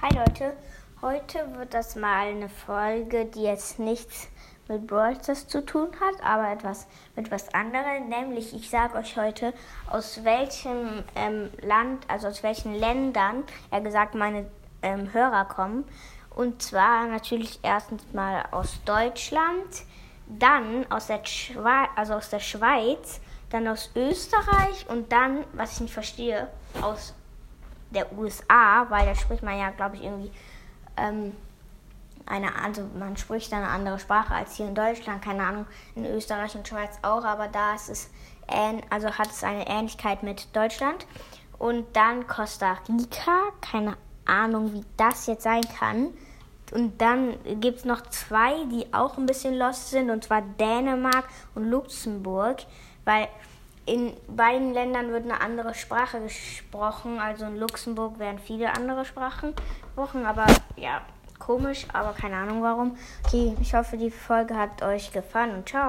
Hi Leute, heute wird das mal eine Folge, die jetzt nichts mit Brawl Stars zu tun hat, aber etwas mit etwas anderem. Nämlich, ich sage euch heute, aus welchem ähm, Land, also aus welchen Ländern, eher gesagt, meine ähm, Hörer kommen. Und zwar natürlich erstens mal aus Deutschland, dann aus der, Schweiz, also aus der Schweiz, dann aus Österreich und dann, was ich nicht verstehe, aus der USA, weil da spricht man ja, glaube ich, irgendwie ähm, eine, also man spricht eine andere Sprache als hier in Deutschland, keine Ahnung, in Österreich und Schweiz auch, aber da ist es, also hat es eine Ähnlichkeit mit Deutschland. Und dann Costa Rica, keine Ahnung, wie das jetzt sein kann. Und dann gibt es noch zwei, die auch ein bisschen lost sind, und zwar Dänemark und Luxemburg, weil in beiden Ländern wird eine andere Sprache gesprochen. Also in Luxemburg werden viele andere Sprachen gesprochen, aber ja, komisch, aber keine Ahnung warum. Okay, ich hoffe, die Folge hat euch gefallen und ciao.